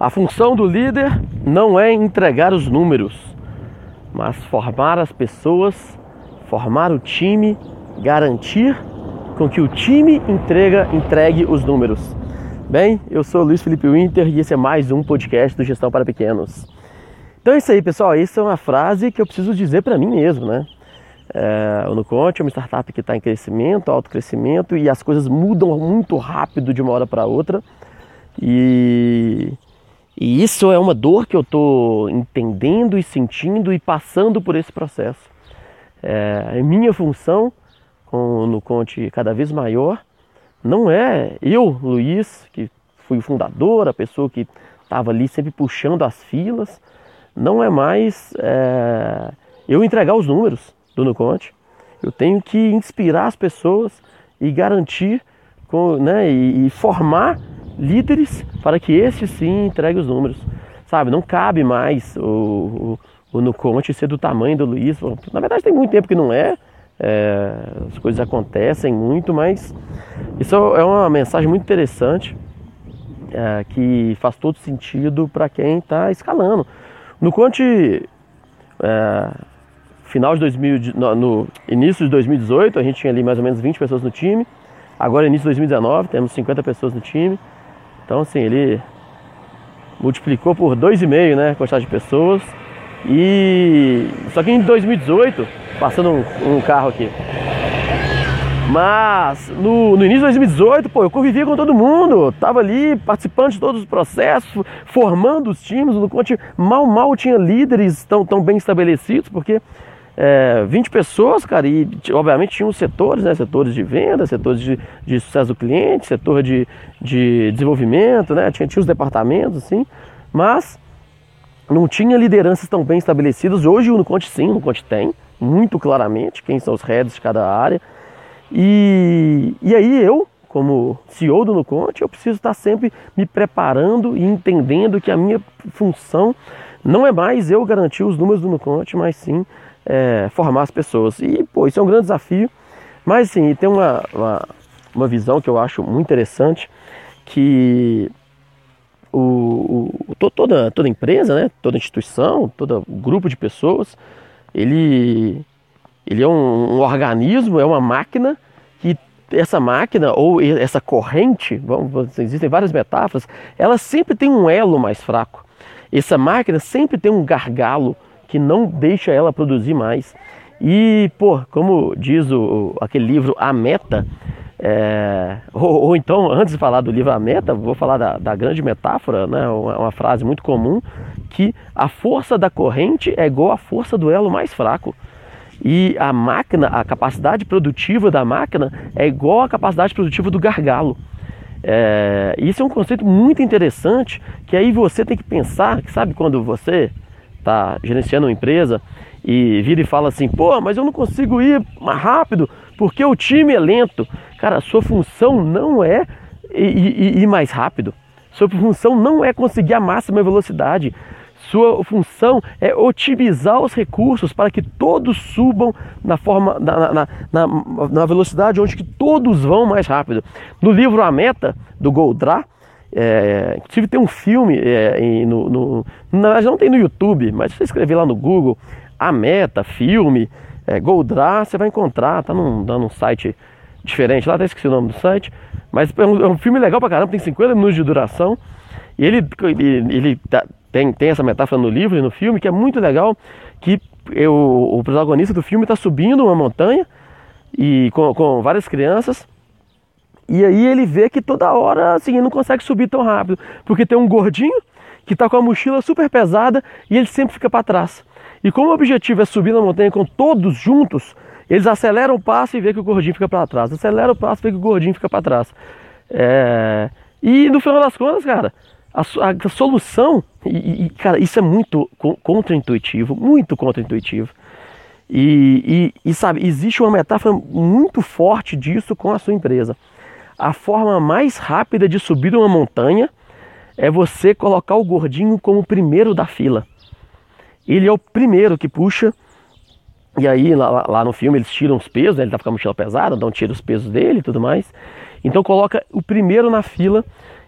A função do líder não é entregar os números, mas formar as pessoas, formar o time, garantir com que o time entrega, entregue os números. Bem, eu sou Luiz Felipe Winter e esse é mais um podcast do Gestão para Pequenos. Então é isso aí, pessoal. Essa é uma frase que eu preciso dizer para mim mesmo, né? É, o Nuconte é uma startup que está em crescimento, alto crescimento e as coisas mudam muito rápido de uma hora para outra. E, e isso é uma dor que eu estou entendendo e sentindo e passando por esse processo. É, minha função com o Nuconte cada vez maior não é eu, Luiz, que fui o fundador, a pessoa que estava ali sempre puxando as filas, não é mais é, eu entregar os números do Nuconte. Eu tenho que inspirar as pessoas e garantir com, né, e, e formar líderes para que esses sim entreguem os números. Sabe, não cabe mais o, o, o Nuconte ser do tamanho do Luiz. Na verdade tem muito tempo que não é, é, as coisas acontecem muito, mas isso é uma mensagem muito interessante é, que faz todo sentido para quem está escalando. No Conte, é, final de 2000, no, no, início de 2018, a gente tinha ali mais ou menos 20 pessoas no time. Agora, início de 2019, temos 50 pessoas no time. Então, assim, ele multiplicou por 2,5 né, a quantidade de pessoas. E só que em 2018, passando um, um carro aqui. Mas no, no, início de 2018, pô, eu convivia com todo mundo, tava ali participando de todos os processos, formando os times. No Conte mal, mal tinha líderes tão, tão bem estabelecidos, porque é, 20 pessoas, cara, e obviamente tinham setores, né? Setores de venda, setores de, de sucesso do cliente, setor de, de desenvolvimento, né? Tinha, tinha os departamentos, assim, mas não tinha lideranças tão bem estabelecidas. Hoje o Nuconte sim, o Nuconte tem, muito claramente, quem são os heads de cada área. E, e aí eu, como CEO do Nuconte, eu preciso estar sempre me preparando e entendendo que a minha função não é mais eu garantir os números do Nuconte, mas sim é, formar as pessoas. E, pô, isso é um grande desafio. Mas, assim, tem uma, uma, uma visão que eu acho muito interessante, que o, o, toda, toda empresa, né, toda instituição, todo grupo de pessoas, ele, ele é um, um organismo, é uma máquina que essa máquina ou essa corrente, vamos, existem várias metáforas, ela sempre tem um elo mais fraco. Essa máquina sempre tem um gargalo que não deixa ela produzir mais. E, pô, como diz o, aquele livro A Meta, é, ou, ou, então, antes de falar do livro A Meta, vou falar da, da grande metáfora, né, uma, uma, frase muito comum, que a força da corrente é igual à força do elo mais fraco. E a máquina, a capacidade produtiva da máquina é igual à capacidade produtiva do gargalo. É, isso é um conceito muito interessante que aí você tem que pensar, que sabe quando você está gerenciando uma empresa e vira e fala assim, pô, mas eu não consigo ir mais rápido porque o time é lento. Cara, a sua função não é ir, ir mais rápido. Sua função não é conseguir a máxima velocidade. Sua função é otimizar os recursos para que todos subam na forma, na, na, na, na velocidade onde que todos vão mais rápido. No livro A Meta, do Goldra, é, inclusive tem um filme, é, no, no, na verdade não tem no YouTube, mas se você escrever lá no Google, A Meta, filme, é, Goldra, você vai encontrar, tá num, num site diferente, lá até esqueci o nome do site, mas é um, é um, filme legal pra caramba, tem 50 minutos de duração, e ele, ele, ele tá, tem, tem essa metáfora no livro e no filme que é muito legal, que eu, o protagonista do filme está subindo uma montanha e com, com várias crianças, e aí ele vê que toda hora assim, ele não consegue subir tão rápido, porque tem um gordinho que está com a mochila super pesada e ele sempre fica para trás. E como o objetivo é subir na montanha com todos juntos, eles aceleram o passo e vê que o gordinho fica para trás. Acelera o passo e vê que o gordinho fica para trás. É... E no final das contas, cara, a, a, solução, e, e, cara, isso é muito contraintuitivo, muito contraintuitivo. E, e, e sabe, existe uma metáfora muito forte disso com a sua empresa a forma mais rápida de subir uma montanha é você colocar o gordinho como primeiro da fila. Ele é o primeiro que puxa. E aí, lá, lá no filme, eles tiram os pesos, né? ele tá com a mochila pesada, então tira os pesos dele e tudo mais. Então coloca o primeiro na fila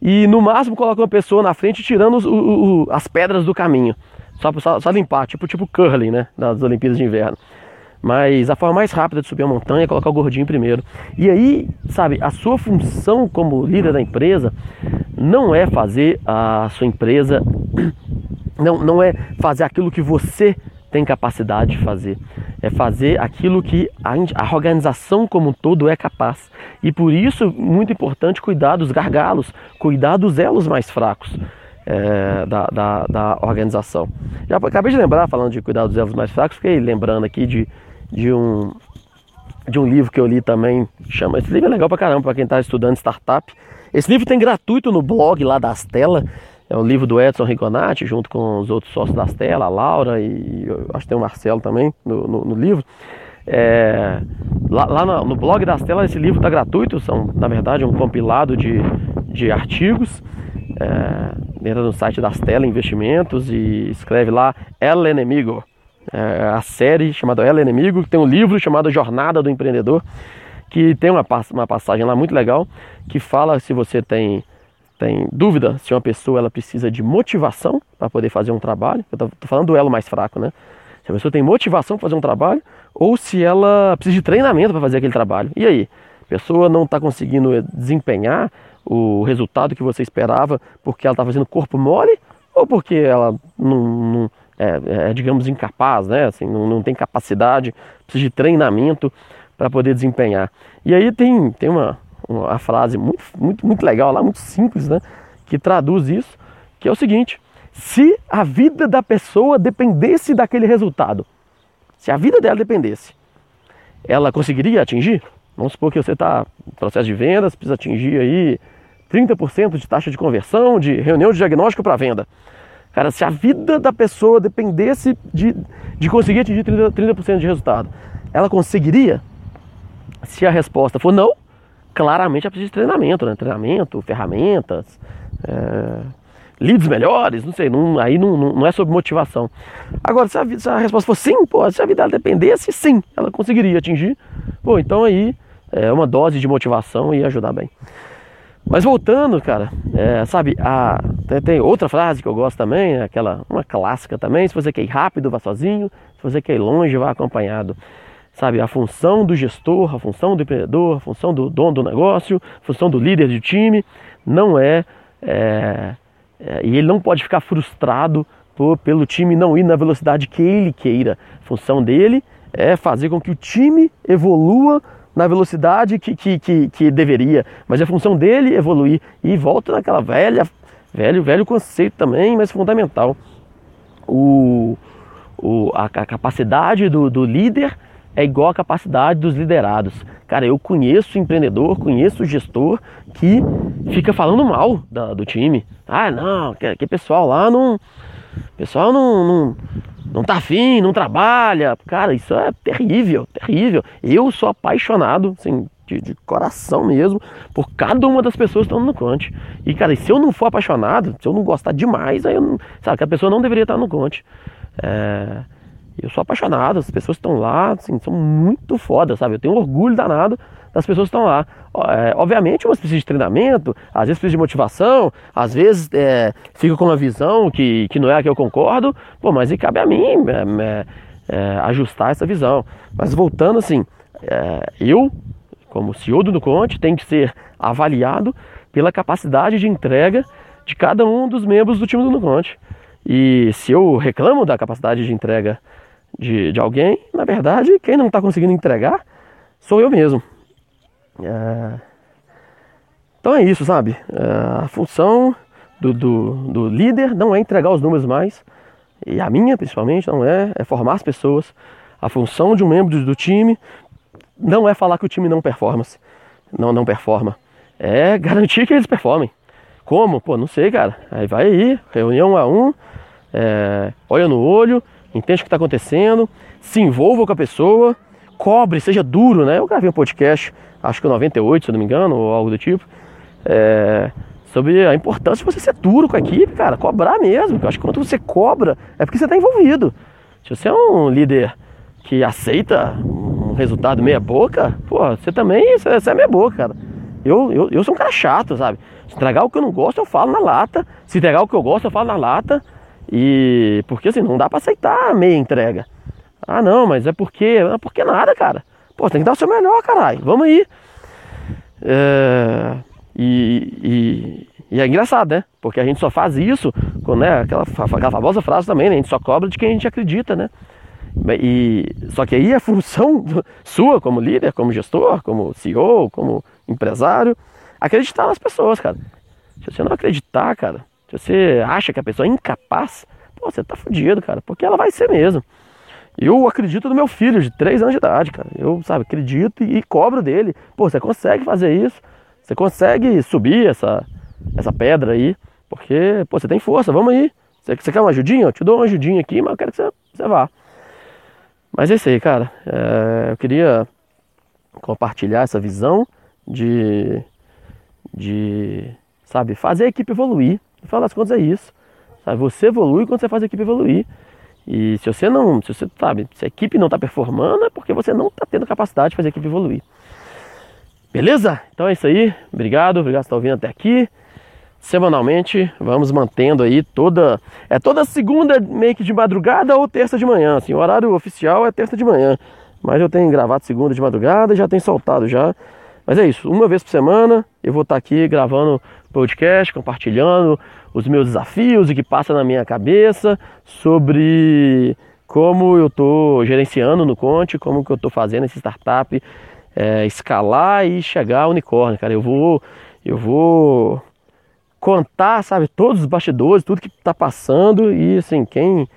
e no máximo coloca uma pessoa na frente tirando os, o, o, as pedras do caminho. Só, só, só, limpar, tipo, tipo curling, né? Das Olimpíadas de Inverno. Mas a forma mais rápida de subir a montanha é colocar o gordinho primeiro. E aí, sabe, a sua função como líder da empresa não é fazer a sua empresa, não, não é fazer aquilo que você tem capacidade de fazer. É fazer aquilo que a, organização como um todo é capaz. E por isso, muito importante cuidar dos gargalos, cuidar dos elos mais fracos. É, da, da, da, organização. Já acabei de lembrar, falando de cuidar dos elos mais fracos, fiquei lembrando aqui de, de, um, de um livro que eu li também. Chama, esse livro é legal pra caramba, para quem está estudando startup. Esse livro tem gratuito no blog lá da Astela. É o livro do Edson Rigonati, junto com os outros sócios da Astela, a Laura e acho que tem o Marcelo também no, no, no livro. É, lá, lá no, no, blog da Astela esse livro está gratuito, são na verdade um compilado de, de artigos é, entra no site da Astela Investimentos e escreve lá El Enemigo, é, a série chamada El Enemigo, tem um livro chamado Jornada do Empreendedor, que tem uma, uma passagem lá muito legal que fala se você tem tem dúvida se uma pessoa ela precisa de motivação para poder fazer um trabalho, eu estou falando do elo mais fraco, né? Se a pessoa tem motivação para fazer um trabalho ou se ela precisa de treinamento para fazer aquele trabalho. E aí? A pessoa não está conseguindo desempenhar o resultado que você esperava porque ela está fazendo corpo mole ou porque ela não, não é, é, digamos, incapaz, né? Assim, não, não tem capacidade, precisa de treinamento para poder desempenhar. E aí tem, tem uma, uma frase muito, muito, muito legal lá, muito simples, né? Que traduz isso, que é o seguinte: se a vida da pessoa dependesse daquele resultado, se a vida dela dependesse, ela conseguiria atingir? Vamos supor que você está no processo de vendas, precisa atingir aí 30% de taxa de conversão, de reunião de diagnóstico para venda. Cara, se a vida da pessoa dependesse de, de conseguir atingir 30%, 30 de resultado, ela conseguiria? Se a resposta for não, claramente ela precisa de treinamento, né? Treinamento, ferramentas, é, leads melhores, não sei, não, aí não, não, não, é sobre motivação. Agora, se a, se a, resposta for sim, pô, se a vida dependesse, sim, ela conseguiria atingir. Pô, então aí é uma dose de motivação e ajudar bem. Mas voltando, cara, é, sabe, a, tem, tem, outra frase que eu gosto também, aquela, uma clássica também, se você quer ir rápido, vá sozinho, se você quer ir longe, vá acompanhado. Sabe, a função do gestor, a função do empreendedor, a função do dono do negócio, a função do líder de time, não é, é, é e ele não pode ficar frustrado por, pelo time não ir na velocidade que ele queira. A função dele é fazer com que o time evolua na velocidade que, que, que, que deveria, mas é função dele evoluir e volta naquela velha, velho, velho conceito também, mas fundamental. O, o, a, a capacidade do, do líder é igual à capacidade dos liderados. Cara, eu conheço empreendedor, conheço gestor que fica falando mal da, do time. Ah, não, que, que pessoal lá não. Pessoal não, não, não tá afim, não trabalha. Cara, isso é terrível, terrível. Eu sou apaixonado, assim, de, de, coração mesmo, por cada uma das pessoas que estão no Conte. E, cara, se eu não for apaixonado, se eu não gostar demais, aí eu não, sabe, que a pessoa não deveria estar no Conte. É, eu sou apaixonado, as pessoas que estão lá, assim, são muito foda, sabe? Eu tenho orgulho danado das pessoas que estão lá. É, obviamente, umas precisam de treinamento, às vezes precisam de motivação, às vezes é, fica com uma visão que, que não é a que eu concordo, pô, mas e cabe a mim é, é, é ajustar essa visão. Mas voltando assim, é, eu, como CEO do Nuconte, tenho que ser avaliado pela capacidade de entrega de cada um dos membros do time do Nuconte. E se eu reclamo da capacidade de entrega de, de alguém, na verdade, quem não está conseguindo entregar sou eu mesmo. É... Então é isso, sabe? É... A função do, do, do, líder não é entregar os números mais, e a minha principalmente não é, é formar as pessoas. A função de um membro do time não é falar que o time não performa, não, não performa, é garantir que eles performem. Como? Pô, não sei, cara. Aí vai aí, reunião a um, é, olha no olho, entende o que está acontecendo, se envolva com a pessoa, cobre, seja duro, né? Eu gravei um podcast, acho que 98, se não me engano, ou algo do tipo, é, sobre a importância de você ser duro com a equipe, cara, cobrar mesmo. Eu acho que quando você cobra, é porque você está envolvido. Se você é um líder que aceita um resultado meia boca, pô, você também, você é meia boca, cara. Eu, eu, eu sou um cara chato, sabe? Se entregar o que eu não gosto, eu falo na lata. Se entregar o que eu gosto, eu falo na lata. E porque assim, não dá para aceitar meia entrega. Ah, não, mas é porque. É porque nada, cara. Pô, tem que dar o seu melhor, caralho. Vamos aí. É, e, e, e, é engraçado, né? Porque a gente só faz isso com né, aquela, aquela famosa frase também, né? A gente só cobra de quem a gente acredita, né? E, só que aí a função sua como líder, como gestor, como CEO, como empresário, acreditar nas pessoas, cara. Se você não acreditar, cara, se você acha que a pessoa é incapaz, pô, você tá fudido, cara, porque ela vai ser mesmo. Eu acredito no meu filho de 3 anos de idade, cara. Eu, sabe, acredito e, e cobro dele. Pô, você consegue fazer isso? Você consegue subir essa, essa pedra aí? Porque, pô, você tem força, vamos aí. Você, você quer uma ajudinha? Eu te dou uma ajudinha aqui, mas eu quero que você, você vá. Mas é isso aí, cara. É, eu queria compartilhar essa visão de, de, sabe, fazer a equipe evoluir. No final das contas é isso. Sabe? Você evolui quando você faz a equipe evoluir. E se você não, se você sabe, se a equipe não está performando, é porque você não está tendo capacidade de fazer a equipe evoluir. Beleza? Então é isso aí. Obrigado, obrigado por estar ouvindo até aqui. Semanalmente, vamos mantendo aí toda. É toda segunda meio que de madrugada ou terça de manhã. Assim, o horário oficial é terça de manhã. Mas eu tenho gravado segunda de madrugada e já tenho soltado já. Mas é isso, uma vez por semana eu vou estar aqui gravando podcast, compartilhando os meus desafios e que passa na minha cabeça sobre como eu estou gerenciando no Conte, como que eu estou fazendo esse startup é, escalar e chegar ao unicórnio, cara. Eu vou, eu vou contar, sabe, todos os bastidores, tudo que está passando e assim, quem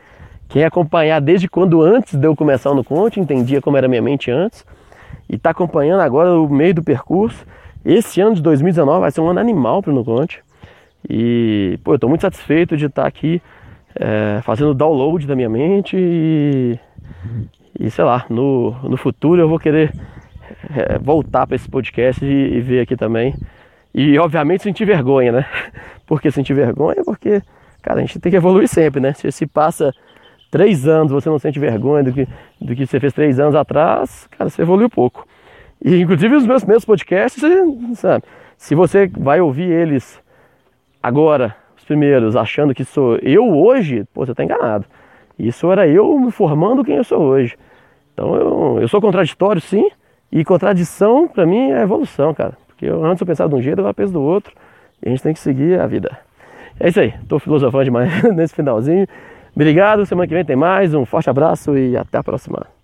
quem acompanhar desde quando antes de eu começar no Conte, entendia como era minha mente antes e está acompanhando agora o meio do percurso. Esse ano de 2019 vai ser um ano animal para o Nuconte. E, pô, eu estou muito satisfeito de estar tá aqui é, fazendo download da minha mente e, e sei lá, no, no futuro eu vou querer é, voltar para esse podcast e, e, ver aqui também. E, obviamente, sentir vergonha, né? Por que sentir vergonha? Porque, cara, a gente tem que evoluir sempre, né? Se, se passa três anos você não sente vergonha do que, do que você fez três anos atrás, cara, você evoluiu pouco. E inclusive os meus primeiros podcasts, sabe, se você vai ouvir eles agora, os primeiros, achando que sou eu hoje, pô, você está enganado. Isso era eu me formando quem eu sou hoje. Então eu, eu sou contraditório sim, e contradição para mim é evolução, cara. Porque eu, antes eu pensava de um jeito, agora penso do outro, e a gente tem que seguir a vida. É isso aí, tô filosofando demais nesse finalzinho. Obrigado, semana que vem tem mais. Um forte abraço e até a próxima.